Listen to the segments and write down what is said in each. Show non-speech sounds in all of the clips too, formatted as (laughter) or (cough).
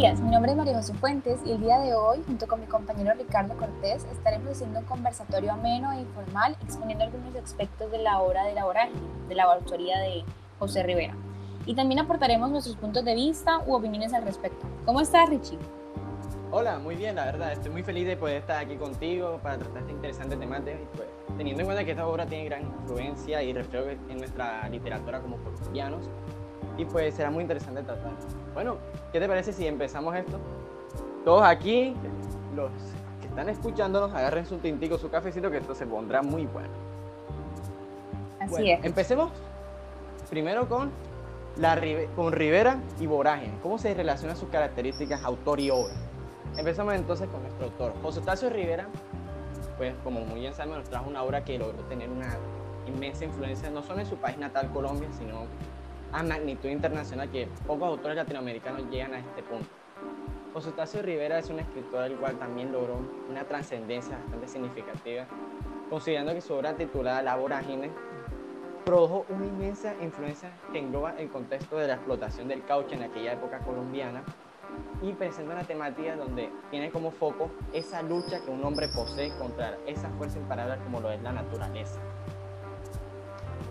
días, mi nombre es María José Fuentes y el día de hoy, junto con mi compañero Ricardo Cortés, estaremos haciendo un conversatorio ameno e informal exponiendo algunos aspectos de la obra de la de la autoría de José Rivera. Y también aportaremos nuestros puntos de vista u opiniones al respecto. ¿Cómo estás, Richie? Hola, muy bien, la verdad. Estoy muy feliz de poder estar aquí contigo para tratar este interesante temática. Pues, teniendo en cuenta que esta obra tiene gran influencia y reflejo en nuestra literatura como colombianos, y pues será muy interesante tratar. Bueno, ¿qué te parece si empezamos esto? Todos aquí, los que están escuchándonos, agarren su tintico, su cafecito, que esto se pondrá muy bueno. Así es. Empecemos primero con, la, con Rivera y Vorágine. ¿Cómo se relacionan sus características autor y obra? Empezamos entonces con nuestro autor. José Tacio Rivera, pues como muy bien sabemos, nos trajo una obra que logró tener una inmensa influencia no solo en su país natal, Colombia, sino a magnitud internacional que pocos autores latinoamericanos llegan a este punto. José Tacio Rivera es un escritor el cual también logró una trascendencia bastante significativa, considerando que su obra titulada La Vorágine produjo una inmensa influencia que engloba el contexto de la explotación del caucho en aquella época colombiana y presenta una temática donde tiene como foco esa lucha que un hombre posee contra esa fuerza imparable como lo es la naturaleza.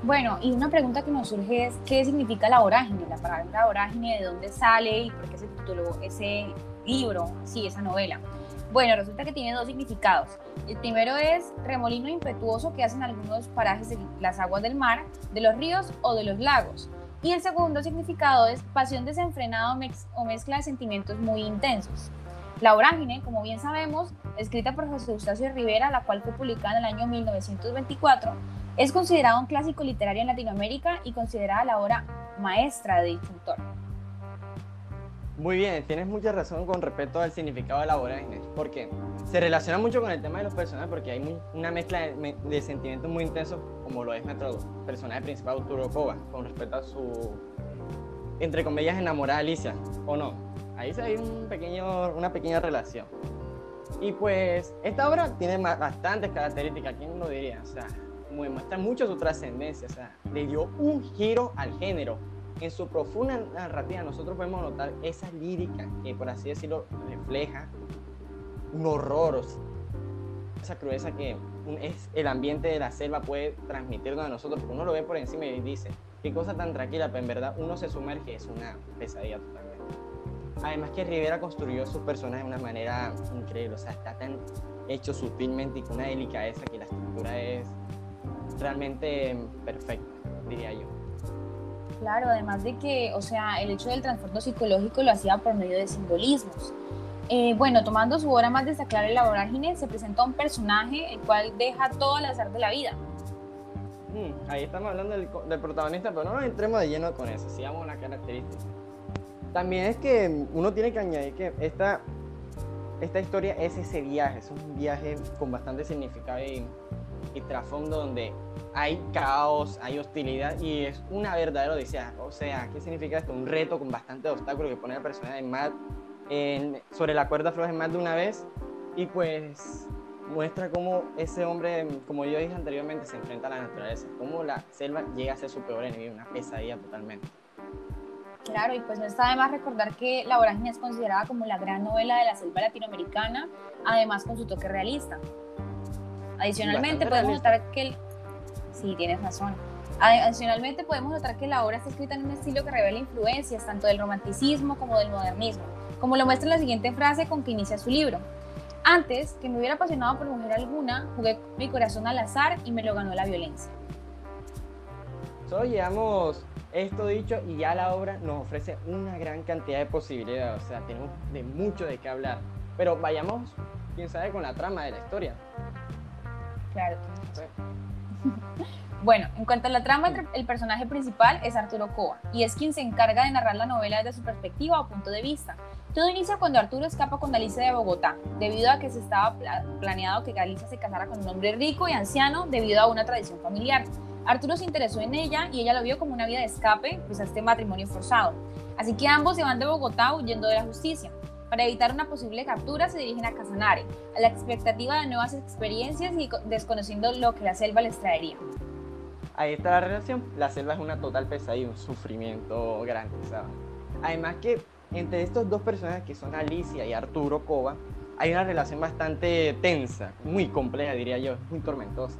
Bueno, y una pregunta que nos surge es, ¿qué significa la vorágine? La palabra vorágine, ¿de dónde sale y por qué se tituló ese libro, sí, esa novela? Bueno, resulta que tiene dos significados. El primero es remolino impetuoso que hacen algunos parajes de las aguas del mar, de los ríos o de los lagos. Y el segundo significado es pasión desenfrenada o mezcla de sentimientos muy intensos. La vorágine, como bien sabemos, escrita por José Eustacio Rivera, la cual fue publicada en el año 1924, es considerado un clásico literario en Latinoamérica y considerada la obra maestra de dicho autor. Muy bien, tienes mucha razón con respecto al significado de la Inés, porque se relaciona mucho con el tema de los personajes, porque hay una mezcla de, sentimientos muy intensos, como lo es nuestro personaje principal, Arturo con respecto a su, entre comillas, enamorada Alicia, ¿o no? Ahí hay un pequeño, una pequeña relación. Y pues, esta obra tiene bastantes características, ¿quién lo diría? O sea, muestra mucho su trascendencia, o sea, le dio un giro al género. En su profunda narrativa nosotros podemos notar esa lírica que, por así decirlo, refleja un horror, esa crudeza que es el ambiente de la selva puede transmitirnos a nosotros, porque uno lo ve por encima y dice, qué cosa tan tranquila, pero en verdad uno se sumerge, es una pesadilla totalmente. Además que Rivera construyó sus personajes de una manera increíble, o sea, está tan hecho sutilmente y con una delicadeza que la estructura es realmente perfecta, diría yo. Claro, además de que, o sea, el hecho del transporte psicológico lo hacía por medio de simbolismos. Eh, bueno, tomando su obra más destacable, La Vorágine, se presenta un personaje el cual deja todo al azar de la vida. Mm, ahí estamos hablando del, protagonista, pero no nos entremos de lleno con eso, sigamos la característica. También es que uno tiene que añadir que esta, esta historia es ese viaje, es un viaje con bastante significado y y trasfondo donde hay caos, hay hostilidad y es una verdadera odisea. O sea, ¿qué significa esto? Un reto con bastante obstáculos que pone a la persona en más, sobre la cuerda floja más de una vez y pues muestra cómo ese hombre, como yo dije anteriormente, se enfrenta a la naturaleza, cómo la selva llega a ser su peor enemigo, una pesadilla totalmente. Claro, y pues no está de más recordar que La Vorágine es considerada como la gran novela de la selva latinoamericana, además con su toque realista. Adicionalmente podemos notar que sí tienes razón. Adicionalmente podemos notar que la obra está escrita en un estilo que revela influencias tanto del romanticismo como del modernismo, como lo muestra la siguiente frase con que inicia su libro. Antes que me hubiera apasionado por mujer alguna, jugué mi corazón al azar y me lo ganó la violencia. Solo llevamos esto dicho y ya la obra nos ofrece una gran cantidad de posibilidades, o sea, tenemos de mucho de qué hablar. Pero vayamos, quién sabe, con la trama de la historia. Claro. Bueno, en cuanto a la trama, el personaje principal es Arturo Coa y es quien se encarga de narrar la novela desde su perspectiva o punto de vista. Todo inicia cuando Arturo escapa con Galicia de Bogotá, debido a que se estaba planeado que Galicia se casara con un hombre rico y anciano debido a una tradición familiar. Arturo se interesó en ella y ella lo vio como una vía de escape pues, a este matrimonio forzado. Así que ambos se van de Bogotá huyendo de la justicia. Para evitar una posible captura, se dirigen a Casanare, a la expectativa de nuevas experiencias y desconociendo lo que la selva les traería. Ahí está la relación. La selva es una total pesadilla, un sufrimiento grande, ¿sabes? Además que entre estos dos personajes que son Alicia y Arturo Cova, hay una relación bastante tensa, muy compleja diría yo, muy tormentosa.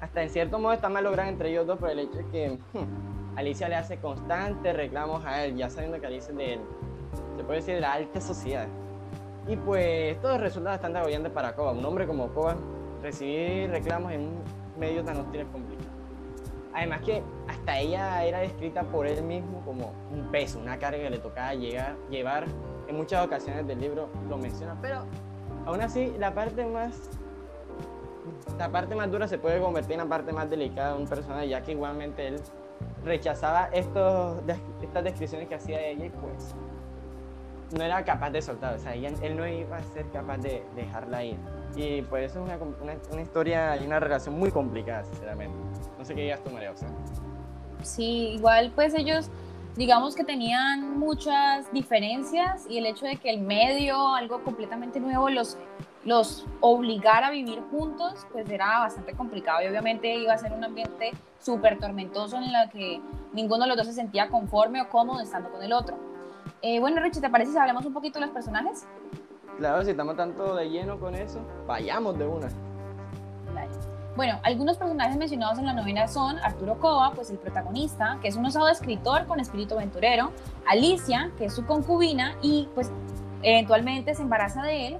Hasta en cierto modo está mal lograda entre ellos dos por el hecho de que hmm, Alicia le hace constantes reclamos a él, ya sabiendo que Alicia es de él, se puede decir de la alta sociedad. Y pues todo resulta bastante agobiante para Cova. Un hombre como Cova, recibir reclamos en un medio tan hostil es complicado. Además que hasta ella era descrita por él mismo como un peso, una carga que le tocaba llegar, llevar. En muchas ocasiones del libro lo menciona, pero aún así la parte más la parte más dura se puede convertir en la parte más delicada de un personaje, ya que igualmente él rechazaba estos, estas descripciones que hacía de ella y pues no era capaz de soltar, o sea, él no iba a ser capaz de dejarla ir. Y por eso es una, una, una, historia y una relación muy complicada, sinceramente. No sé qué digas tú, María José. Sí, igual pues ellos, digamos que tenían muchas diferencias y el hecho de que el medio, algo completamente nuevo, los, los obligara a vivir juntos, pues era bastante complicado y obviamente iba a ser un ambiente súper tormentoso en el que ninguno de los dos se sentía conforme o cómodo estando con el otro. Eh, bueno, Richie, ¿te parece si hablamos un poquito de los personajes? Claro, si estamos tanto de lleno con eso, vayamos de una. Bueno, algunos personajes mencionados en la novela son Arturo Cova, pues el protagonista, que es un osado escritor con espíritu aventurero, Alicia, que es su concubina y pues eventualmente se embaraza de él,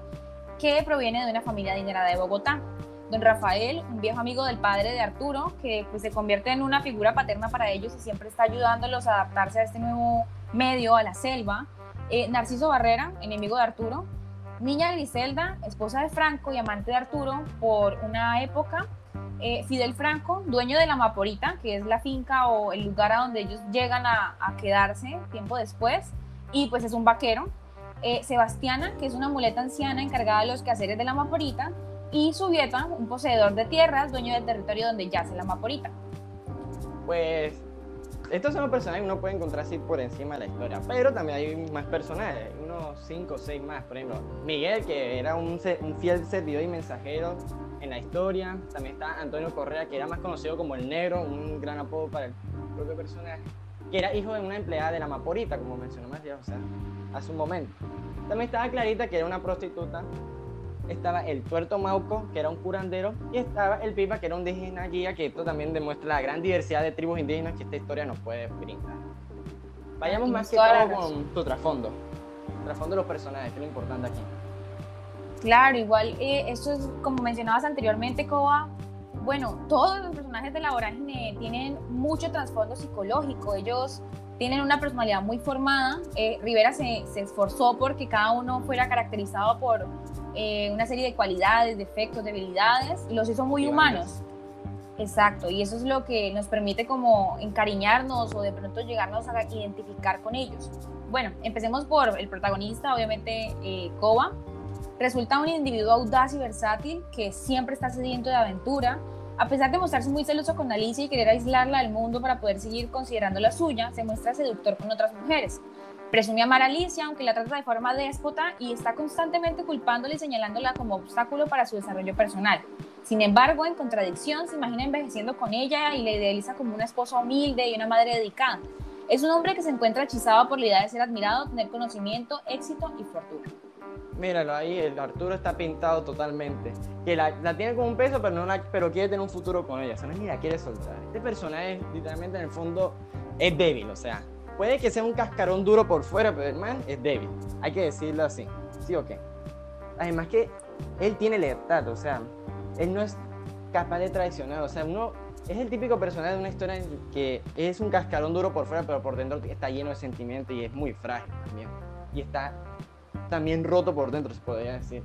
que proviene de una familia adinerada de Bogotá. Don Rafael, un viejo amigo del padre de Arturo, que pues se convierte en una figura paterna para ellos y siempre está ayudándolos a adaptarse a este nuevo medio, a la selva. Eh, Narciso Barrera, enemigo de Arturo, Niña Griselda, esposa de Franco y amante de Arturo por una época. Eh, Fidel Franco, dueño de la Maporita, que es la finca o el lugar a donde ellos llegan a, quedarse tiempo después, y pues es un vaquero. Eh, Sebastiana, que es una muleta anciana encargada de los quehaceres de la Maporita, y Subieta, un poseedor de tierras, dueño del territorio donde yace la Maporita. Pues estos son los personajes que uno puede encontrar así por encima de la historia, pero también hay más personajes, unos 5 o 6 más, por ejemplo, Miguel, que era un, un, fiel servidor y mensajero en la historia, también está Antonio Correa, que era más conocido como el negro, un gran apodo para el propio personaje, que era hijo de una empleada de la Maporita, como mencionó María, o sea, hace un momento. También estaba Clarita, que era una prostituta estaba el tuerto Mauco, que era un curandero, y estaba el Pipa, que era un indígena guía, que esto también demuestra la gran diversidad de tribus indígenas que esta historia nos puede brindar. Vayamos más que todo con tu trasfondo, trasfondo de los personajes, que es lo importante aquí. Claro, igual, eh, esto es como mencionabas anteriormente, Coba, bueno, todos los personajes de la vorágine tienen mucho trasfondo psicológico, ellos tienen una personalidad muy formada. Eh, Rivera se, se, esforzó porque cada uno fuera caracterizado por eh, una serie de cualidades, defectos, debilidades, y los hizo muy humanos. Exacto, y eso es lo que nos permite como encariñarnos o de pronto llegarnos a identificar con ellos. Bueno, empecemos por el protagonista, obviamente eh. Resulta un individuo audaz y versátil que siempre está sediento de aventura. A pesar de mostrarse muy celoso con Alicia y querer aislarla del mundo para poder seguir considerando la suya, se muestra seductor con otras mujeres. Presume amar a Alicia, aunque la trata de forma déspota y está constantemente culpándola y señalándola como obstáculo para su desarrollo personal. Sin embargo, en contradicción, se imagina envejeciendo con ella y la idealiza como una esposa humilde y una madre dedicada. Es un hombre que se encuentra hechizado por la idea de ser admirado, tener conocimiento, éxito y fortuna. Míralo ahí, el Arturo está pintado totalmente. Que la, tiene como un peso, pero, no pero quiere tener un futuro con ella. O sea, no es ni la quiere soltar. Este personaje, literalmente, en el fondo, es débil. O sea, Puede que sea un cascarón duro por fuera, pero el man es débil. Hay que decirlo así. ¿Sí o qué? Además que él tiene lealtad, o sea, él no es capaz de traicionar. O sea, uno es el típico personaje de una historia que es un cascarón duro por fuera, pero por dentro está lleno de sentimientos y es muy frágil también. Y está también roto por dentro, se podría decir.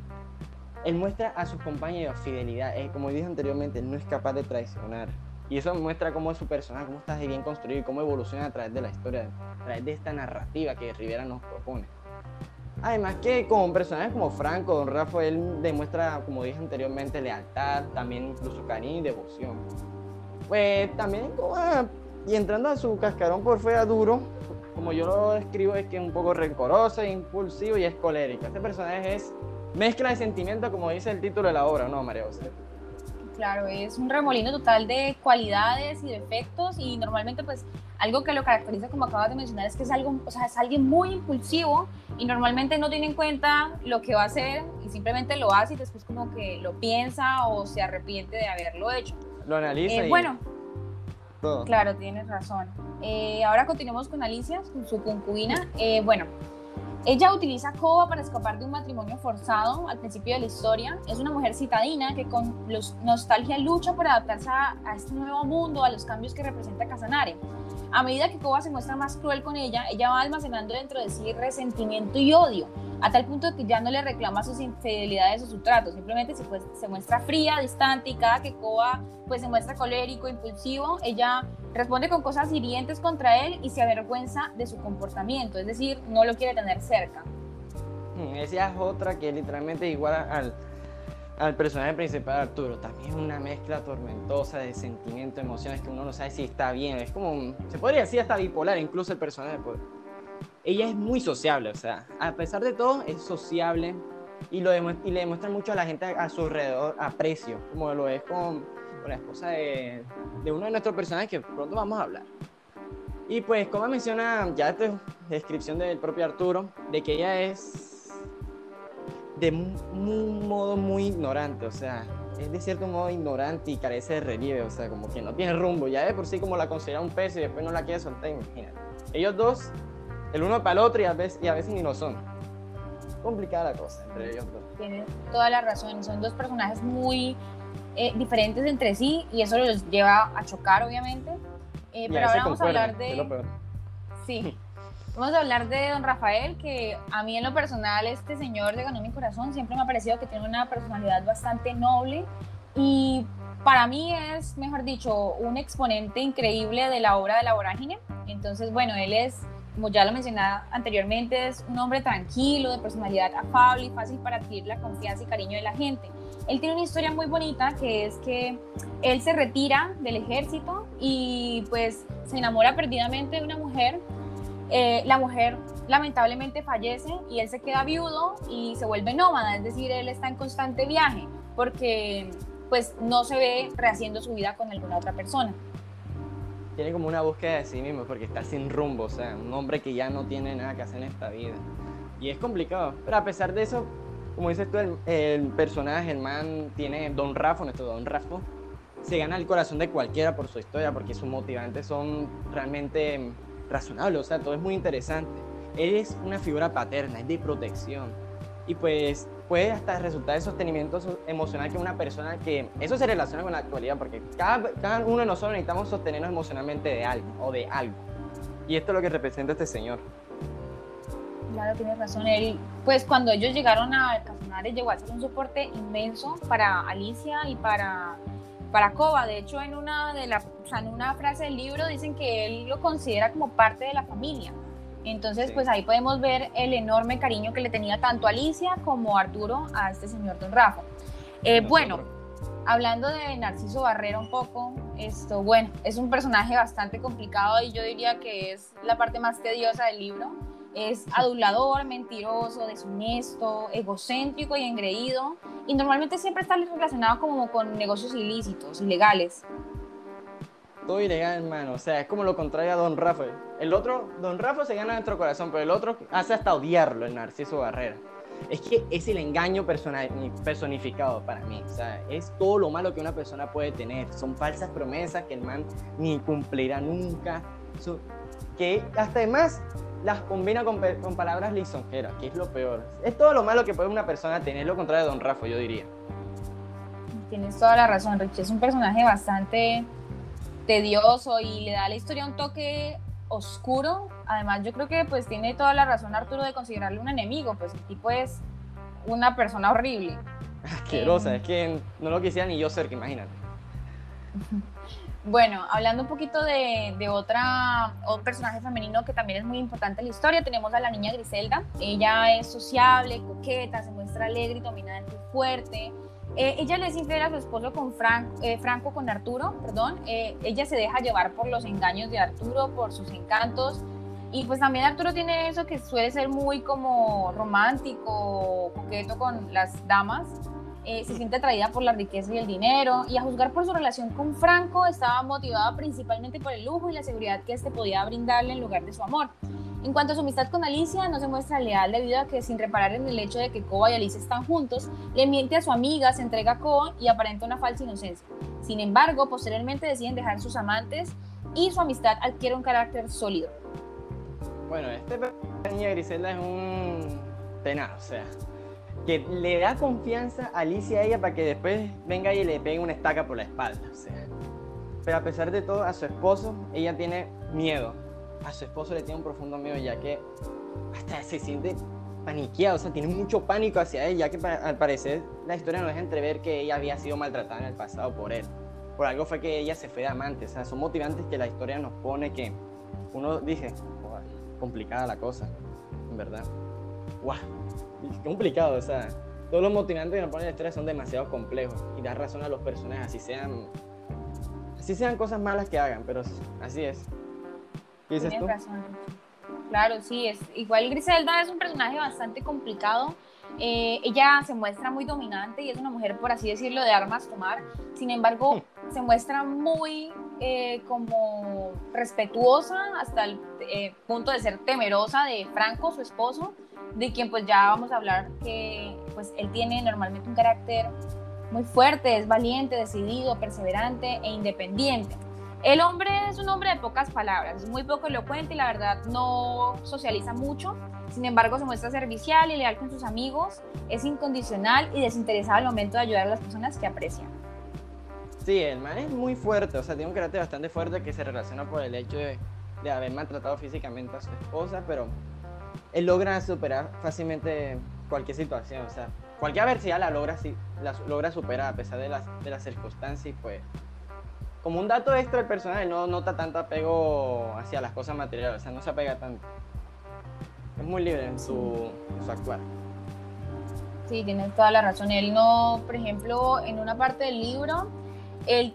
Él muestra a sus compañeros fidelidad. Eh, como dije anteriormente, no es capaz de traicionar. Y eso muestra cómo es su personaje, cómo está bien construido y cómo evoluciona a través de la historia, a través de esta narrativa que Rivera nos propone. Además que con personajes como Franco, Don Rafael demuestra, como dije anteriormente, lealtad, también incluso cariño y devoción. Pues también, y entrando a su cascarón por fuera duro, como yo lo describo, es que es un poco rencoroso, impulsivo y es colérico. Este personaje es mezcla de sentimientos, como dice el título de la obra, ¿no, María José? Claro, es un remolino total de cualidades y defectos y normalmente pues algo que lo caracteriza como acabas de mencionar es que es algo, o sea, es alguien muy impulsivo y normalmente no tiene en cuenta lo que va a hacer y simplemente lo hace y después como que lo piensa o se arrepiente de haberlo hecho. Lo analiza eh, y Bueno, todo. claro, tienes razón. Eh, ahora continuamos con Alicia, con su concubina. Eh, bueno, ella utiliza Koba para escapar de un matrimonio forzado al principio de la historia. Es una mujer citadina que con los, nostalgia lucha por adaptarse a, este nuevo mundo, a los cambios que representa Casanare. A medida que Koba se muestra más cruel con ella, ella va almacenando dentro de sí resentimiento y odio, a tal punto que ya no le reclama sus infidelidades o su trato, simplemente se, pues, se muestra fría, distante y cada que Koba pues, se muestra colérico, impulsivo, ella responde con cosas hirientes contra él y se avergüenza de su comportamiento, es decir, no lo quiere tener cerca. Mm, Esa es otra que literalmente igual al, al personaje principal Arturo. También una mezcla tormentosa de sentimientos, emociones que uno no sabe si está bien. Es como, se podría decir hasta bipolar, incluso el personaje. pues. Ella es muy sociable, o sea, a pesar de todo, es sociable y, lo y le demuestra mucho a la gente a su alrededor aprecio, como lo es con, con la esposa de, de uno de nuestros personajes que pronto vamos a hablar. Y pues, como menciona, ya esta es descripción del propio Arturo, de que ella es de un, modo muy ignorante, o sea, es de cierto modo ignorante y carece de relieve, o sea, como que no tiene rumbo, ya de por sí como la considera un pez y después no la quiere soltar, imagínate. Ellos dos, el uno para el otro y a veces, y a veces ni lo son. Complicada la cosa entre ellos dos. Tienes toda la razón, son dos personajes muy eh, diferentes entre sí y eso los lleva a chocar, obviamente. Eh, pero ahora vamos a hablar de... Sí. Vamos a hablar de don Rafael, que a mí en lo personal este señor le ganó mi corazón. Siempre me ha parecido que tiene una personalidad bastante noble y para mí es, mejor dicho, un exponente increíble de la obra de la vorágine. Entonces, bueno, él es, como ya lo mencionaba anteriormente, es un hombre tranquilo, de personalidad afable y fácil para adquirir la confianza y cariño de la gente. Él tiene una historia muy bonita que es que él se retira del ejército y pues se enamora perdidamente de una mujer eh, la mujer lamentablemente fallece y él se queda viudo y se vuelve nómada, es decir, él está en constante viaje porque pues no se ve rehaciendo su vida con alguna otra persona. Tiene como una búsqueda de sí mismo porque está sin rumbo, o sea, un hombre que ya no tiene nada que hacer en esta vida. Y es complicado, pero a pesar de eso, como dices tú, el, el personaje, el man tiene Don Rafa, nuestro Don Rafa, se gana el corazón de cualquiera por su historia porque sus motivantes son realmente razonables, o sea, todo es muy interesante. Él es una figura paterna, es de protección y pues puede hasta resultar de sostenimiento so- emocional que una persona que eso se relaciona con la actualidad porque cada, cada uno de nosotros necesitamos sostenernos emocionalmente de algo o de algo y esto es lo que representa este señor. Claro, tienes razón. Él, pues cuando ellos llegaron a Casanare llegó a ser un soporte inmenso para Alicia y para, para Coba. De hecho, en una, de la, o sea, en una frase del libro dicen que él lo considera como parte de la familia. Entonces, Sí. pues ahí podemos ver el enorme cariño que le tenía tanto Alicia como Arturo a este señor Don Rafa. Eh, bueno, hablando de Narciso Barrera un poco, esto, bueno, es un personaje bastante complicado y yo diría que es la parte más tediosa del libro. Es adulador, mentiroso, deshonesto, egocéntrico y engreído. Y normalmente siempre está relacionado como con negocios ilícitos, ilegales. Todo ilegal, hermano. O sea, es como lo contrario a Don Rafa. El otro, Don Rafa se gana nuestro corazón, pero el otro hace hasta odiarlo, el Narciso Barrera. Es que es el engaño personificado para mí. O sea, es todo lo malo que una persona puede tener. Son falsas promesas que el man ni cumplirá nunca. Que hasta además las combina con, con palabras lisonjeras, que es lo peor. Es todo lo malo que puede una persona tener, lo contrario de Don Rafa, yo diría. Tienes toda la razón, Rich. Es un personaje bastante tedioso y le da a la historia un toque oscuro. Además, yo creo que pues tiene toda la razón Arturo de considerarle un enemigo, pues el tipo es una persona horrible. (laughs) Asquerosa, es que no lo quisiera ni yo cerca, imagínate. (laughs) Bueno, hablando un poquito de, de otra, otro personaje femenino que también es muy importante en la historia, tenemos a la niña Griselda. Ella es sociable, coqueta, se muestra alegre, dominante fuerte. Eh, ella le es a su esposo con eh, Franco, con Arturo, perdón. Eh, ella se deja llevar por los engaños de Arturo, por sus encantos. Y pues también Arturo tiene eso que suele ser muy como romántico, coqueto con las damas. Eh, se siente atraída por la riqueza y el dinero y a juzgar por su relación con Franco estaba motivada principalmente por el lujo y la seguridad que éste podía brindarle en lugar de su amor. En cuanto a su amistad con Alicia, no se muestra leal debido a que sin reparar en el hecho de que Coba y Alicia están juntos, le miente a su amiga, se entrega a Coba y aparenta una falsa inocencia. Sin embargo, posteriormente deciden dejar sus amantes y su amistad adquiere un carácter sólido. Bueno, este niña Griselda es un tenaz, o sea, que le da confianza a Alicia a ella para que después venga y le pegue una estaca por la espalda. Pero a pesar de todo, a su esposo, ella tiene miedo. A su esposo le tiene un profundo miedo, ya que hasta se siente paniqueado, o sea, tiene mucho pánico hacia él, ya que al parecer la historia nos deja entrever que ella había sido maltratada en el pasado por él. Por algo fue que ella se fue de amante, o sea, son motivantes que la historia nos pone que uno dice, complicada la cosa, en verdad. ¡Guau! Complicado, o sea, todos los motivantes que nos ponen la historia son demasiado complejos y da razón a los personajes, así sean, así sean cosas malas que hagan, pero así es. ¿Qué dices tú? Razón. Claro, sí, es igual Griselda es un personaje bastante complicado. Eh, ella se muestra muy dominante y es una mujer, por así decirlo, de armas tomar. Sin embargo, se muestra muy eh, como respetuosa hasta el eh, punto de ser temerosa de Franco, su esposo, de quien pues ya vamos a hablar que pues él tiene normalmente un carácter muy fuerte, es valiente, decidido, perseverante e independiente. El hombre es un hombre de pocas palabras, es muy poco elocuente y la verdad no socializa mucho. Sin embargo, se muestra servicial y leal con sus amigos, es incondicional y desinteresado al momento de ayudar a las personas que aprecian. Sí, el man es muy fuerte, o sea, tiene un carácter bastante fuerte que se relaciona por el hecho de, haber maltratado físicamente a su esposa, pero él logra superar fácilmente cualquier situación, o sea, cualquier adversidad la logra, la logra superar a pesar de las, de las circunstancias y pues como un dato extra el personaje no nota tanto apego hacia las cosas materiales, o sea, no se apega tanto. Es muy libre en su, en su actuar. Sí, tienes toda la razón. Él no, por ejemplo, en una parte del libro, él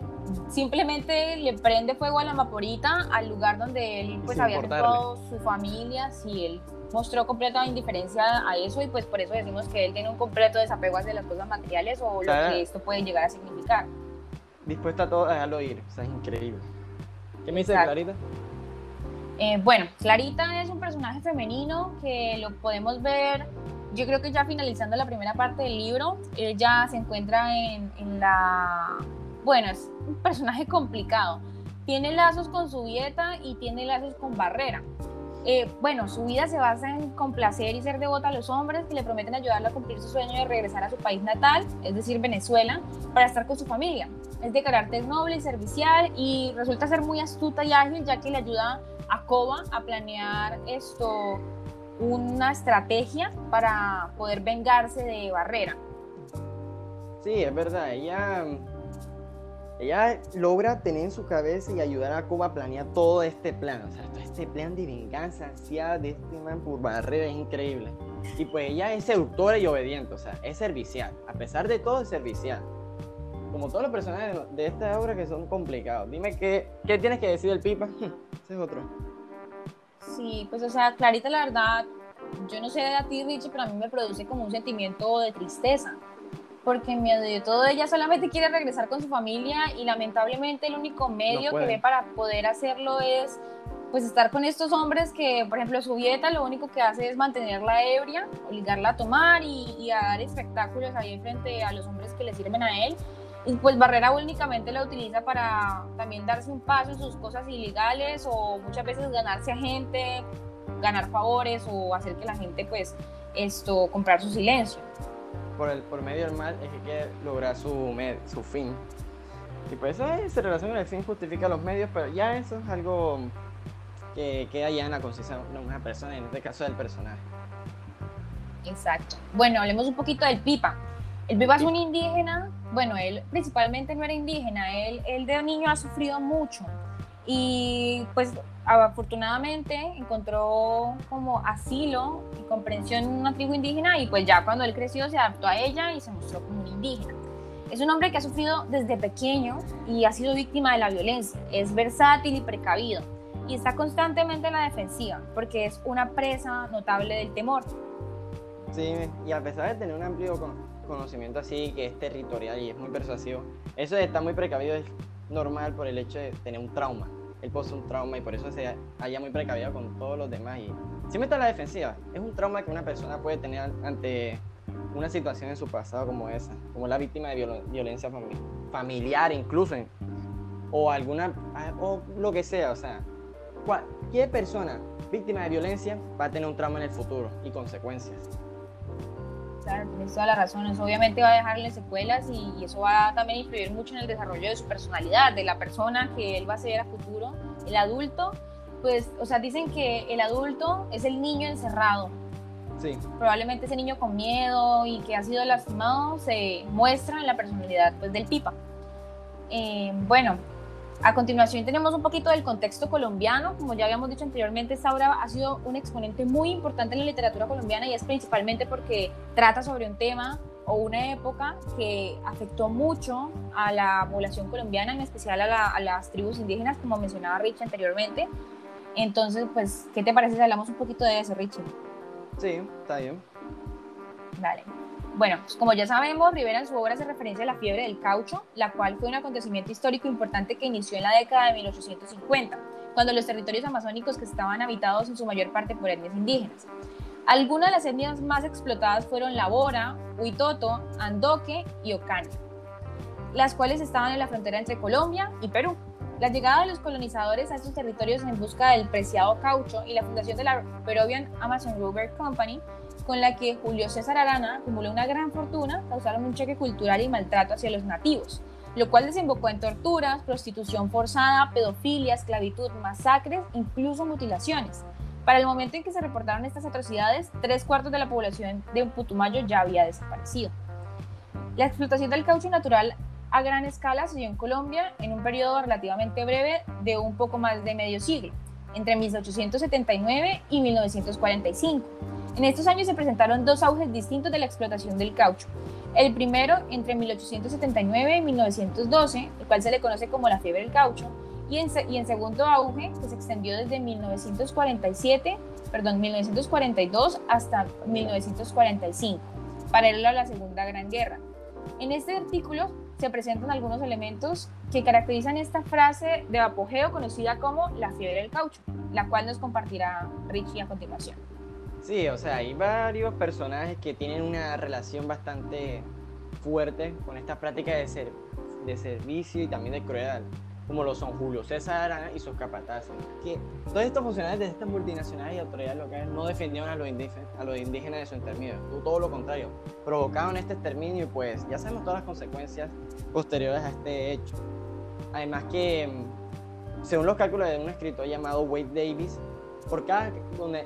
simplemente le prende fuego a la vaporita al lugar donde él pues había dejado su familia, si él mostró completa indiferencia a eso y pues por eso decimos que él tiene un completo desapego hacia las cosas materiales o, lo que esto puede llegar a significar. Dispuesta a todo a dejarlo ir, o sea, es increíble. ¿Qué me dice Clarita? Eh, bueno, Clarita es un personaje femenino que lo podemos ver, yo creo que ya finalizando la primera parte del libro, ella se encuentra en, en la bueno, es un personaje complicado. Tiene lazos con su dieta y tiene lazos con Barrera. Eh, bueno, su vida se basa en complacer y ser devota a los hombres que le prometen ayudarla a cumplir su sueño de regresar a su país natal, es decir, Venezuela, para estar con su familia. Es de carácter noble y servicial y resulta ser muy astuta y ágil ya que le ayuda a Coba a planear esto, una estrategia para poder vengarse de Barrera. Sí, es verdad, ella ella logra tener en su cabeza y ayudar a Cuba a planear todo este plan. O sea, todo este plan de venganza ansiada de este man por barrera es increíble. Y pues ella es seductora y obediente, o sea, es servicial. A pesar de todo, es servicial. Como todos los personajes de, esta obra que son complicados. Dime qué, qué tienes que decir del Pipa. (laughs) Ese es otro. Sí, pues o sea, Clarita, la verdad, yo no sé a ti, Richie, pero a mí me produce como un sentimiento de tristeza porque en medio de todo ella solamente quiere regresar con su familia y lamentablemente el único medio que ve para poder hacerlo es pues estar con estos hombres que, por ejemplo, su dieta lo único que hace es mantenerla ebria, obligarla a tomar y, a dar espectáculos ahí frente a los hombres que le sirven a él. Y pues Barrera únicamente la utiliza para también darse un paso en sus cosas ilegales o muchas veces ganarse a gente, ganar favores o hacer que la gente pues esto, comprar su silencio por, el, por medio del mal es que quiere lograr su, su fin. Y pues es, se relaciona el fin justifica los medios, pero ya eso es algo que queda ya en la conciencia de una persona, en este caso del personaje. Exacto. Bueno, hablemos un poquito del Pipa. El Pipa es un indígena, bueno, él principalmente no era indígena, él, él de niño ha sufrido mucho y pues afortunadamente encontró como asilo y comprensión en una tribu indígena y pues ya cuando él creció se adaptó a ella y se mostró como un indígena. Es un hombre que ha sufrido desde pequeño y ha sido víctima de la violencia. Es versátil y precavido. y está constantemente en la defensiva porque es una presa notable del temor. Sí, y a pesar de tener un amplio conocimiento así, que es territorial y es muy persuasivo, eso de estar muy precavido es normal por el hecho de tener un trauma. Él posee un trauma y por eso se haya muy precavido con todos los demás y siempre está la defensiva. Es un trauma que una persona puede tener ante una situación en su pasado como esa, como la víctima de violencia familiar incluso, o alguna, o lo que sea, o sea, cualquier persona víctima de violencia va a tener un trauma en el futuro y consecuencias. Tienes toda la razón. Eso obviamente va a dejarle secuelas y, eso va también a influir mucho en el desarrollo de su personalidad, de la persona que él va a ser a futuro. El adulto, pues, o sea, dicen que el adulto es el niño encerrado. Sí. Probablemente ese niño con miedo y que ha sido lastimado se muestra en la personalidad pues, del pipa. Eh, bueno, a continuación tenemos un poquito del contexto colombiano. Como ya habíamos dicho anteriormente, Saura ha sido un exponente muy importante en la literatura colombiana y es principalmente porque trata sobre un tema o una época que afectó mucho a la población colombiana, en especial a, las tribus indígenas, como mencionaba Rich anteriormente. Entonces, pues, ¿qué te parece si hablamos un poquito de eso, Rich? Sí, está bien. Dale. Bueno, pues como ya sabemos, Rivera en su obra hace referencia a la fiebre del caucho, la cual fue un acontecimiento histórico importante que inició en la década de 1850, cuando los territorios amazónicos que estaban habitados en su mayor parte por etnias indígenas. Algunas de las etnias más explotadas fueron la Bora, Huitoto, Andoque y Ocana, las cuales estaban en la frontera entre Colombia y Perú. La llegada de los colonizadores a estos territorios en busca del preciado caucho y la fundación de la Peruvian Amazon Rubber Company con la que Julio César Arana acumuló una gran fortuna, causaron un choque cultural y maltrato hacia los nativos, lo cual desembocó en torturas, prostitución forzada, pedofilia, esclavitud, masacres, incluso mutilaciones. Para el momento en que se reportaron estas atrocidades, tres cuartos de la población de Putumayo ya había desaparecido. La explotación del caucho natural a gran escala se dio en Colombia en un periodo relativamente breve de un poco más de medio siglo, entre 1879 y 1945 en estos años se presentaron dos auges distintos de la explotación del caucho. El primero entre 1879 y 1912, el cual se le conoce como la fiebre del caucho, y en, y en segundo auge, que se extendió desde 1947, perdón, 1942 hasta 1945, paralelo a la Segunda Gran Guerra. En este artículo se presentan algunos elementos que caracterizan esta frase de apogeo conocida como la fiebre del caucho, la cual nos compartirá Richie a continuación. Sí, o sea, hay varios personajes que tienen una relación bastante fuerte con esta práctica de, ser, de servicio y también de crueldad, como lo son Julio César Arana y sus capataces, que todos estos funcionarios de estas multinacionales y autoridades locales no defendieron a los, indígenas, a los indígenas de su exterminio, todo lo contrario, provocaron este exterminio y pues ya sabemos todas las consecuencias posteriores a este hecho. Además que, según los cálculos de un escritor llamado Wade Davis, por cada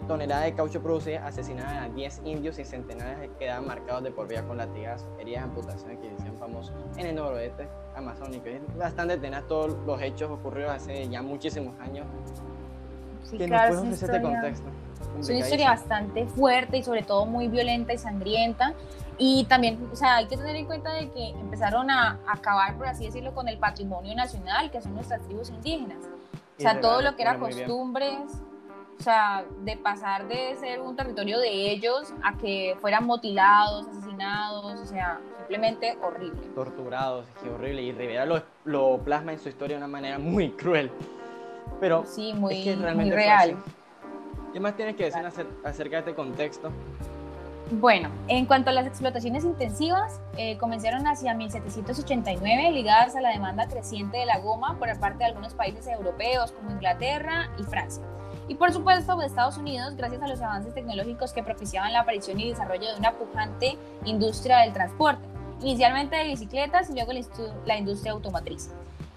tonelada de caucho producida, asesinaban a 10 indios y centenares quedaban marcados de por vida con latigazos, heridas, amputaciones que decían famosos en el noroeste amazónico. Es bastante tenaz todos los hechos ocurridos hace ya muchísimos años. Sí, que claro, nos este contexto. Es una historia bastante fuerte y sobre todo muy violenta y sangrienta. Y también, o sea, hay que tener en cuenta de que empezaron a acabar, por así decirlo, con el patrimonio nacional, que son nuestras tribus indígenas. O sea, todo lo que era costumbres, o sea, de pasar de ser un territorio de ellos a que fueran mutilados, asesinados, o sea, simplemente horrible. Torturados, qué horrible. Y Rivera lo, lo, plasma en su historia de una manera muy cruel. Pero sí, muy, muy real. ¿Qué más tienes que decir acerca de este contexto? Bueno, en cuanto a las explotaciones intensivas, eh, comenzaron hacia 1789 ligadas a la demanda creciente de la goma por parte de algunos países europeos como Inglaterra y Francia y por supuesto de Estados Unidos gracias a los avances tecnológicos que propiciaban la aparición y desarrollo de una pujante industria del transporte, inicialmente de bicicletas y luego la industria automotriz.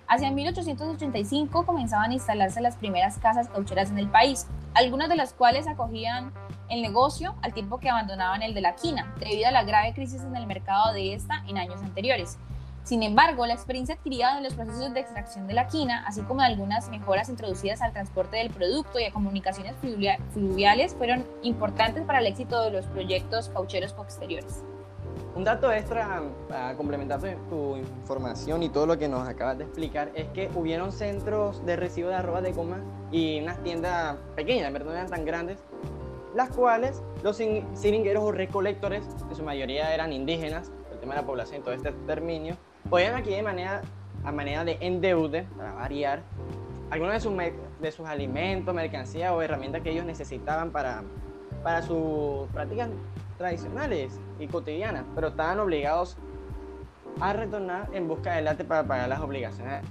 Hacia 1885 comenzaban a instalarse las primeras casas caucheras en el país, algunas de las cuales acogían el negocio al tiempo que abandonaban el de la quina, debido a la grave crisis en el mercado de esta en años anteriores. Sin embargo, la experiencia adquirida en los procesos de extracción de la quina, así como algunas mejoras introducidas al transporte del producto y a comunicaciones fluviales, fueron importantes para el éxito de los proyectos caucheros posteriores. Un dato extra para complementar tu información y todo lo que nos acabas de explicar es que hubieron centros de recibo de arroba de coma y unas tiendas pequeñas, no eran tan grandes, las cuales los siringueros o recolectores, en su mayoría eran indígenas, el tema de la población y todo este exterminio, podían aquí de manera, a manera de endeude, para variar, algunos de sus, de sus alimentos, mercancías o herramientas que ellos necesitaban para, para sus prácticas tradicionales y cotidianas, pero estaban obligados a retornar en busca del arte para pagar las obligaciones.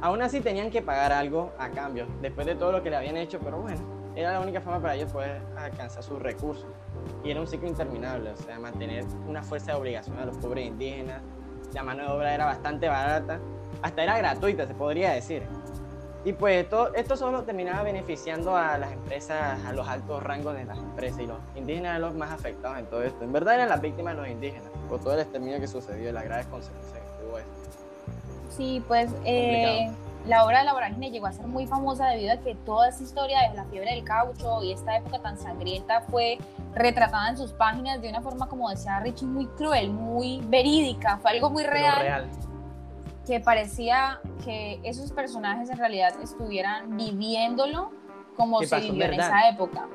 Aún así tenían que pagar algo a cambio, después de todo lo que le habían hecho, pero bueno, era la única forma para ellos poder alcanzar sus recursos. Y era un ciclo interminable, o sea, mantener una fuerza de obligación a los pobres indígenas. La mano de obra era bastante barata, hasta era gratuita, se podría decir. Y pues todo, esto solo terminaba beneficiando a las empresas, a los altos rangos de las empresas y los indígenas eran los más afectados en todo esto. En verdad eran las víctimas los indígenas por todo el exterminio que sucedió y las graves consecuencias que tuvo esto. Sí, pues eh, la obra de la vorágine llegó a ser muy famosa debido a que toda esa historia de la fiebre del caucho y esta época tan sangrienta fue retratada en sus páginas de una forma, como decía Richie, muy cruel, muy verídica, fue algo muy real. real que parecía que esos personajes en realidad estuvieran viviéndolo como se vivió en esa época.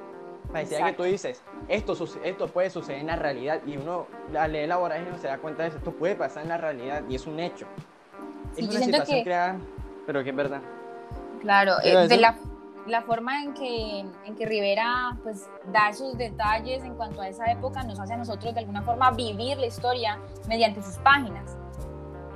Parecía que tú dices, esto, esto puede suceder en la realidad y uno al leer la vorágine se da cuenta de eso, esto puede pasar en la realidad y es un hecho. es una situación creada, pero que es verdad. Claro, eh, de la, la, forma en que, en que Rivera pues, da esos detalles en cuanto a esa época nos hace a nosotros de alguna forma vivir la historia mediante sus páginas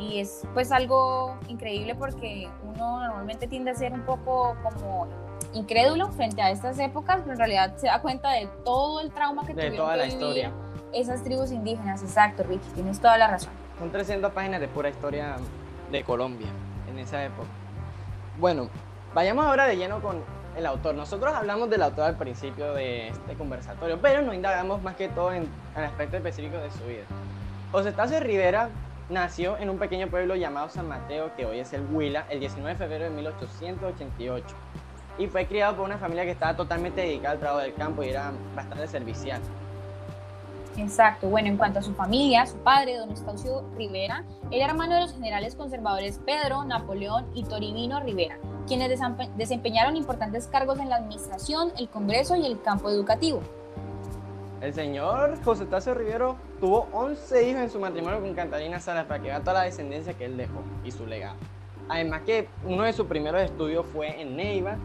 y es pues algo increíble porque uno normalmente tiende a ser un poco como incrédulo frente a estas épocas, pero en realidad se da cuenta de todo el trauma que de toda la historia. esas tribus indígenas. Exacto, Rich, tienes toda la razón. Son 300 páginas de pura historia de Colombia en esa época. Bueno, vayamos ahora de lleno con el autor. Nosotros hablamos del autor al principio de este conversatorio, pero no indagamos más que todo en el aspecto específico de su vida. José Estacio Rivera nació en un pequeño pueblo llamado San Mateo, que hoy es el Huila, el 19 de febrero de 1888. Y fue criado por una familia que estaba totalmente dedicada al trabajo del campo y era bastante servicial. Exacto. Bueno, en cuanto a su familia, su padre, don Eustacio Rivera, era hermano de los generales conservadores Pedro, Napoleón y Toribino Rivera, quienes desempeñaron importantes cargos en la administración, el Congreso y el campo educativo. El señor José Tacio Rivero tuvo 11 hijos en su matrimonio con Catalina Salas para que vea toda la descendencia que él dejó y su legado. Además que uno de sus primeros estudios fue en Neiva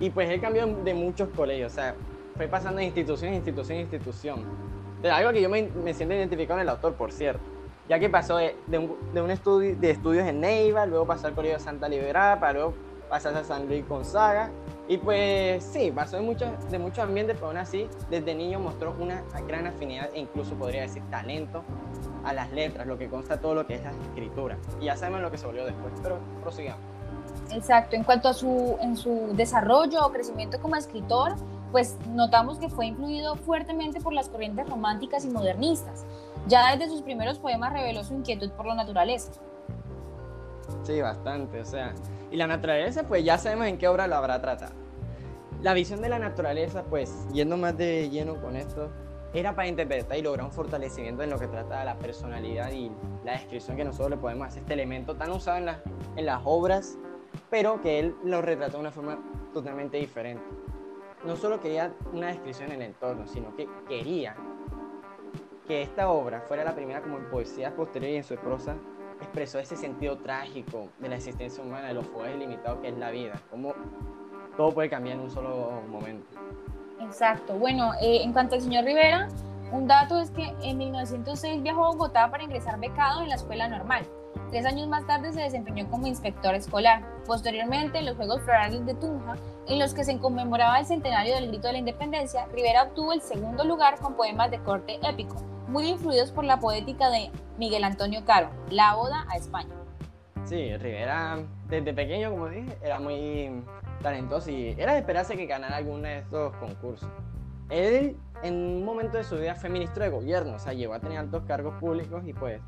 y pues él cambió de muchos colegios, o sea, fue pasando de institución en institución en institución. De algo que yo me, siento identificado en el autor, por cierto, ya que pasó de, un, estudio, de estudios en Neiva, luego pasó al Colegio Santa Liberada, para luego pasar a San Luis Gonzaga, y pues sí, pasó de muchos de mucho ambientes, pero aún así desde niño mostró una gran afinidad e incluso podría decir talento a las letras, lo que consta todo lo que es la escritura. Y ya sabemos lo que se volvió después, pero prosigamos. Exacto, en cuanto a su, en su desarrollo o crecimiento como escritor, pues notamos que fue influido fuertemente por las corrientes románticas y modernistas. Ya desde sus primeros poemas reveló su inquietud por la naturaleza. Sí, bastante, o sea, y la naturaleza, pues ya sabemos en qué obra lo habrá tratado. La visión de la naturaleza, pues, yendo más de lleno con esto, era para interpretar y lograr un fortalecimiento en lo que trata la personalidad y la descripción que nosotros le podemos hacer este elemento tan usado en, en las obras, pero que él lo retrató de una forma totalmente diferente. No solo quería una descripción en el entorno, sino que quería que esta obra fuera la primera como en poesía posterior y en su prosa expresó ese sentido trágico de la existencia humana, de lo fuerte y limitado que es la vida, cómo todo puede cambiar en un solo momento. Exacto. Bueno, eh, en cuanto al señor Rivera, un dato es que en 1906 viajó a Bogotá para ingresar becado en la escuela normal. Tres años más tarde se desempeñó como inspector escolar. Posteriormente, en los Juegos Florales de Tunja, en los que se conmemoraba el centenario del Grito de la Independencia, Rivera obtuvo el segundo lugar con poemas de corte épico, muy influidos por la poética de Miguel Antonio Caro, La Oda a España. Sí, Rivera desde pequeño, como dije, era muy talentoso y era de esperarse que ganara alguno de estos concursos. Él en un momento de su vida fue ministro de gobierno, o sea, llegó a tener altos cargos públicos y pues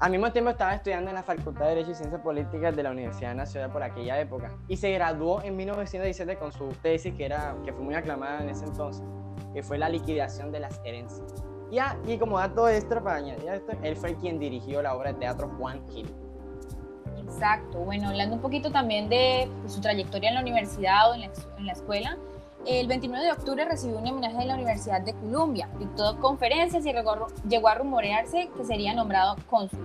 al mismo tiempo estaba estudiando en la Facultad de Derecho y Ciencias Políticas de la Universidad Nacional por aquella época y se graduó en 1917 con su tesis que, era, que fue muy aclamada en ese entonces, que fue la liquidación de las herencias. Ya, y como dato extra para añadir esto, él fue quien dirigió la obra de teatro Juan Gil. Exacto, bueno, hablando un poquito también de pues, su trayectoria en la universidad o en la, en la escuela, el 29 de octubre recibió un homenaje de la Universidad de Columbia, dictó conferencias y llegó a rumorearse que sería nombrado cónsul.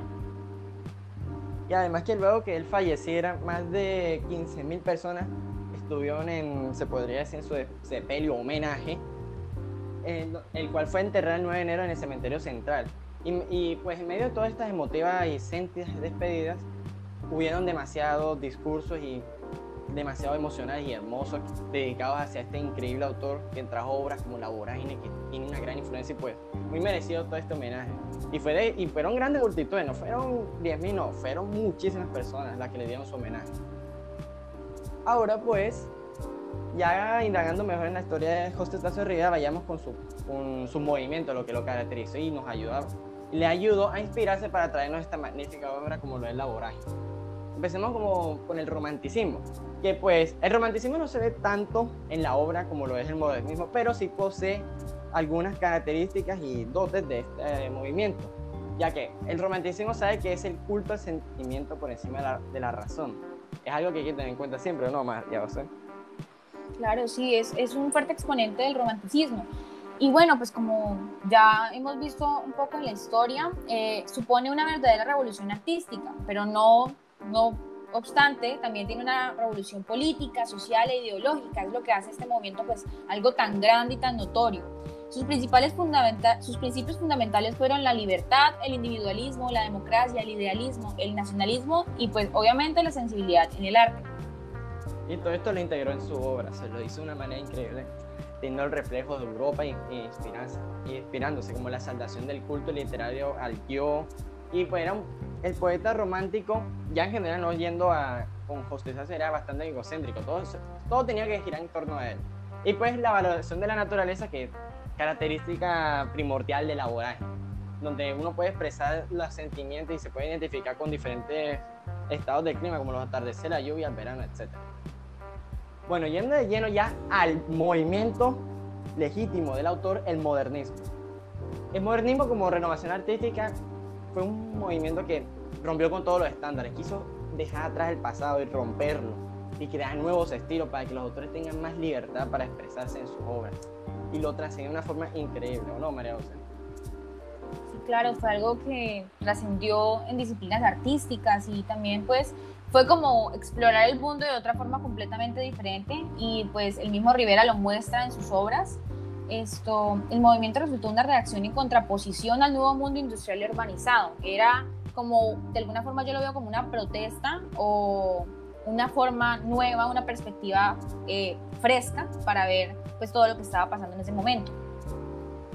Y además que luego que él falleciera, más de 15.000 personas estuvieron en, se podría decir, en su sepelio homenaje, el, cual fue enterrado el 9 de enero en el cementerio central. Y, y pues en medio de todas estas emotivas y sentidas despedidas, hubieron demasiados discursos y demasiado emocionales y hermosos dedicados hacia este increíble autor que trajo obras como La Vorágine, que tiene una gran influencia y pues muy merecido todo este homenaje. Y, fue y fueron grandes multitudes, no fueron 10.000, no, fueron muchísimas personas las que le dieron su homenaje. Ahora pues, ya indagando mejor en la historia de José Tazo Rivera, vayamos con su, con su movimiento, lo que lo caracterizó y nos ayudó, le ayudó a inspirarse para traernos esta magnífica obra como lo es La Vorágine empecemos como con el romanticismo, que pues el romanticismo no se ve tanto en la obra como lo es el modernismo, pero sí posee algunas características y dotes de este movimiento, ya que el romanticismo sabe que es el culto al sentimiento por encima de la, razón. Es algo que hay que tener en cuenta siempre, ¿no, Ya José? Claro, sí, es, es un fuerte exponente del romanticismo. Y bueno, pues como ya hemos visto un poco en la historia, eh, supone una verdadera revolución artística, pero no no obstante, también tiene una revolución política, social e ideológica, es lo que hace este movimiento pues algo tan grande y tan notorio. Sus, principales sus principios fundamentales fueron la libertad, el individualismo, la democracia, el idealismo, el nacionalismo y pues obviamente la sensibilidad en el arte. Y todo esto lo integró en su obra, se lo hizo de una manera increíble, teniendo el reflejo de Europa y, inspirándose, como la saldación del culto literario al yo, y pues era un el poeta romántico, ya en general no yendo a, con justicia, era bastante egocéntrico, todo, todo tenía que girar en torno a él. Y pues la valoración de la naturaleza, que es característica primordial de la vorágine, donde uno puede expresar los sentimientos y se puede identificar con diferentes estados del clima, como los atardeceres, la lluvia, el verano, etc. Bueno, yendo de lleno ya al movimiento legítimo del autor, el modernismo. El modernismo como renovación artística fue un movimiento que rompió con todos los estándares, quiso dejar atrás el pasado y romperlo y crear nuevos estilos para que los autores tengan más libertad para expresarse en sus obras. Y lo trascendió de una forma increíble, ¿o no, María José? Sí, claro, fue algo que trascendió en disciplinas artísticas y también pues fue como explorar el mundo de otra forma completamente diferente y pues el mismo Rivera lo muestra en sus obras esto, el movimiento resultó una reacción y contraposición al nuevo mundo industrial y urbanizado. Era como, de alguna forma yo lo veo como una protesta o una forma nueva, una perspectiva eh, fresca para ver pues todo lo que estaba pasando en ese momento.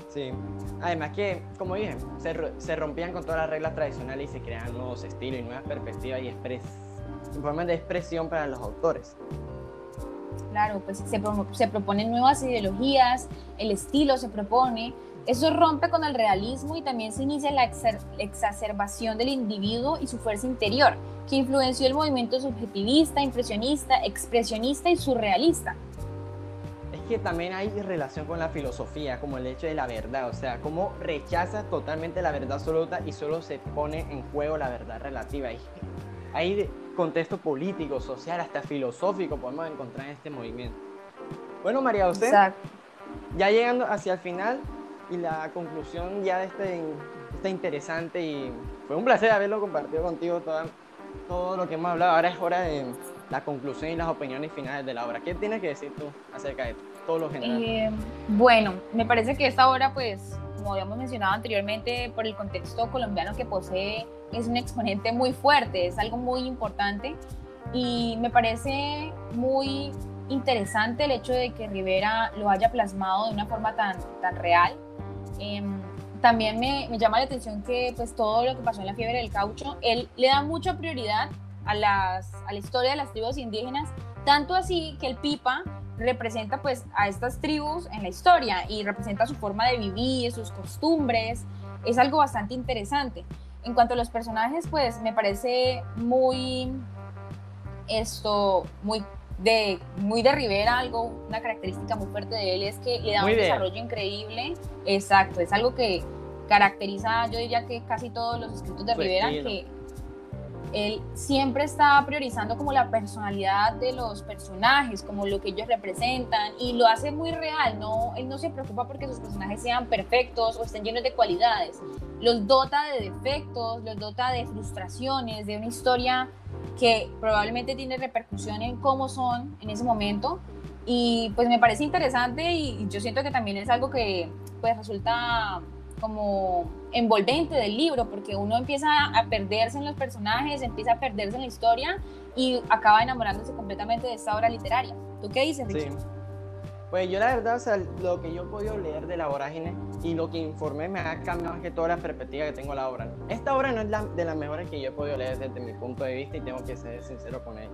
Sí, además que, como dije, se, se rompían con todas las reglas tradicionales y se creaban nuevos estilos y nuevas perspectivas y, formas de expresión para los autores. Claro, pues se, proponen nuevas ideologías, el estilo se propone, eso rompe con el realismo y también se inicia la exacerbación del individuo y su fuerza interior, que influenció el movimiento subjetivista, impresionista, expresionista y surrealista. Es que también hay relación con la filosofía, como el hecho de la verdad, o sea, cómo rechaza totalmente la verdad absoluta y solo se pone en juego la verdad relativa. Hay contexto político, social, hasta filosófico podemos encontrar en este movimiento. Bueno, María José, ya llegando hacia el final y la conclusión ya de este, este interesante y fue un placer haberlo compartido contigo todo, todo lo que hemos hablado. Ahora es hora de la conclusión y las opiniones finales de la obra. ¿Qué tienes que decir tú acerca de todo lo general? Eh, bueno, me parece que esta obra, pues, como habíamos mencionado anteriormente, por el contexto colombiano que posee, es un exponente muy fuerte, es algo muy importante y me parece muy interesante el hecho de que Rivera lo haya plasmado de una forma tan, tan real. Em, también me, me, llama la atención que pues todo lo que pasó en la fiebre del caucho, él le da mucha prioridad a, las, a la historia de las tribus indígenas, tanto así que el Pipa representa pues a estas tribus en la historia y representa su forma de vivir, sus costumbres, es algo bastante interesante. En cuanto a los personajes, pues me parece muy esto, muy de, muy de Rivera, algo, una característica muy fuerte de él es que le da un desarrollo increíble. Exacto, es algo que caracteriza, yo diría que casi todos los escritos de Rivera, que él siempre está priorizando como la personalidad de los personajes, como lo que ellos representan, y lo hace muy real, ¿no? Él no se preocupa porque sus personajes sean perfectos o estén llenos de cualidades, los dota de defectos, los dota de frustraciones, de una historia que probablemente tiene repercusión en cómo son en ese momento, y pues me parece interesante y yo siento que también es algo que pues resulta como envolvente del libro, porque uno empieza a perderse en los personajes, empieza a perderse en la historia y acaba enamorándose completamente de esta obra literaria. ¿Tú qué dices, Richard? Sí. Pues yo la verdad, o sea, lo que yo he podido leer de la vorágine y lo que informé me ha cambiado más que toda la perspectiva que tengo la obra. Esta obra no es la, de las mejores que yo he podido leer desde mi punto de vista y tengo que ser sincero con ella.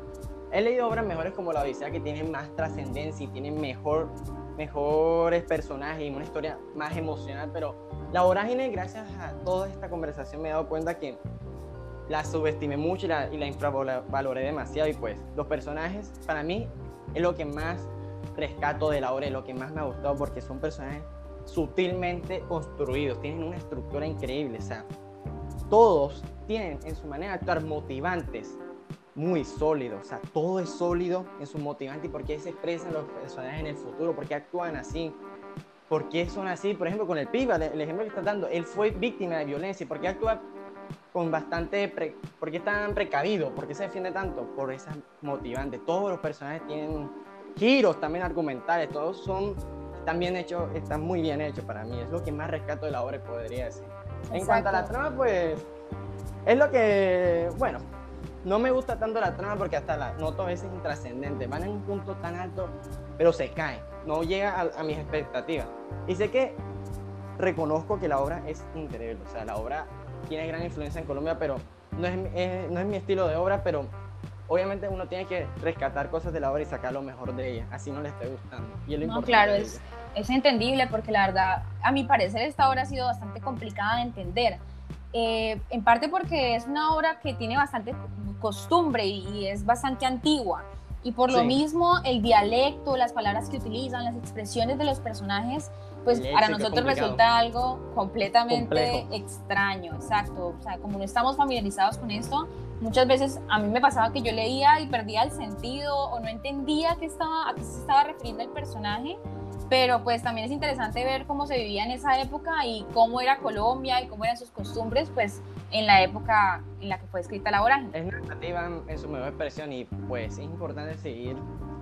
He leído obras mejores como La Odisea que tienen más trascendencia y tienen mejor, mejores personajes y una historia más emocional, pero la vorágine, gracias a toda esta conversación, me he dado cuenta que la subestimé mucho y la, y la infravaloré demasiado. Y pues, los personajes, para mí, es lo que más rescato de la obra, es lo que más me ha gustado, porque son personajes sutilmente construidos, tienen una estructura increíble. O sea, todos tienen en su manera de actuar motivantes muy sólidos. O sea, todo es sólido en su motivante y por qué se expresan los personajes en el futuro, por qué actúan así. ¿Por qué son así? Por ejemplo, con el piba, el ejemplo que está dando, él fue víctima de violencia. ¿Por qué actúa con bastante... ¿Por qué tan precavido? ¿Por qué se defiende tanto? Por esas motivantes. Todos los personajes tienen giros también argumentales. Todos son... Están bien hechos, están muy bien hechos para mí. Es lo que más rescato de la obra, podría decir. En cuanto a la trama, pues... Es lo que... Bueno, no me gusta tanto la trama porque hasta la noto a veces intrascendente. Van en un punto tan alto, pero se cae. No llega a, mis expectativas. Y sé que reconozco que la obra es increíble. O sea, la obra tiene gran influencia en Colombia, pero no es, no es mi estilo de obra, pero obviamente uno tiene que rescatar cosas de la obra y sacar lo mejor de ella, así no le esté gustando. Y es no, claro, es, es, entendible porque la verdad, a mi parecer, esta obra ha sido bastante complicada de entender. Eh, en parte porque es una obra que tiene bastante costumbre y, es bastante antigua. Y por lo mismo, el dialecto, las palabras que utilizan, las expresiones de los personajes, pues para nosotros resulta algo completamente extraño, exacto. O sea, como no estamos familiarizados con esto, muchas veces a mí me pasaba que yo leía y perdía el sentido o no entendía qué estaba, a qué se estaba refiriendo el personaje pero pues también es interesante ver cómo se vivía en esa época y cómo era Colombia y cómo eran sus costumbres, pues en la época en la que fue escrita la obra. Es narrativa en su mejor expresión y pues es importante seguir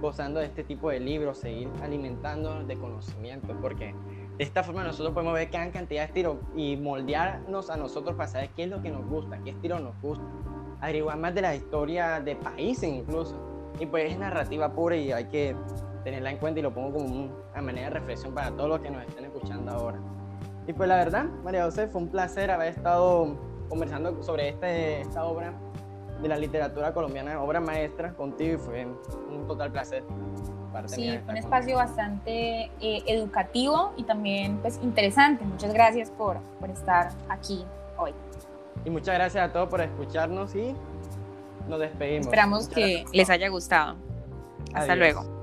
gozando de este tipo de libros, seguir alimentándonos de conocimiento, porque de esta forma nosotros podemos ver gran cantidad de estilos y moldearnos a nosotros para saber qué es lo que nos gusta, qué estilo nos gusta, averiguar más de la historia de países incluso. Y pues es narrativa pura y hay que tenerla en cuenta y lo pongo como una manera de reflexión para todos los que nos estén escuchando ahora. Y pues la verdad, María José, fue un placer haber estado conversando sobre este, esta obra de la literatura colombiana, obra maestra, contigo y fue un total placer. Sí, fue un espacio bastante eh, educativo y también pues interesante. Muchas gracias por, por estar aquí hoy. Y muchas gracias a todos por escucharnos y nos despedimos. Esperamos que les haya gustado. Hasta luego.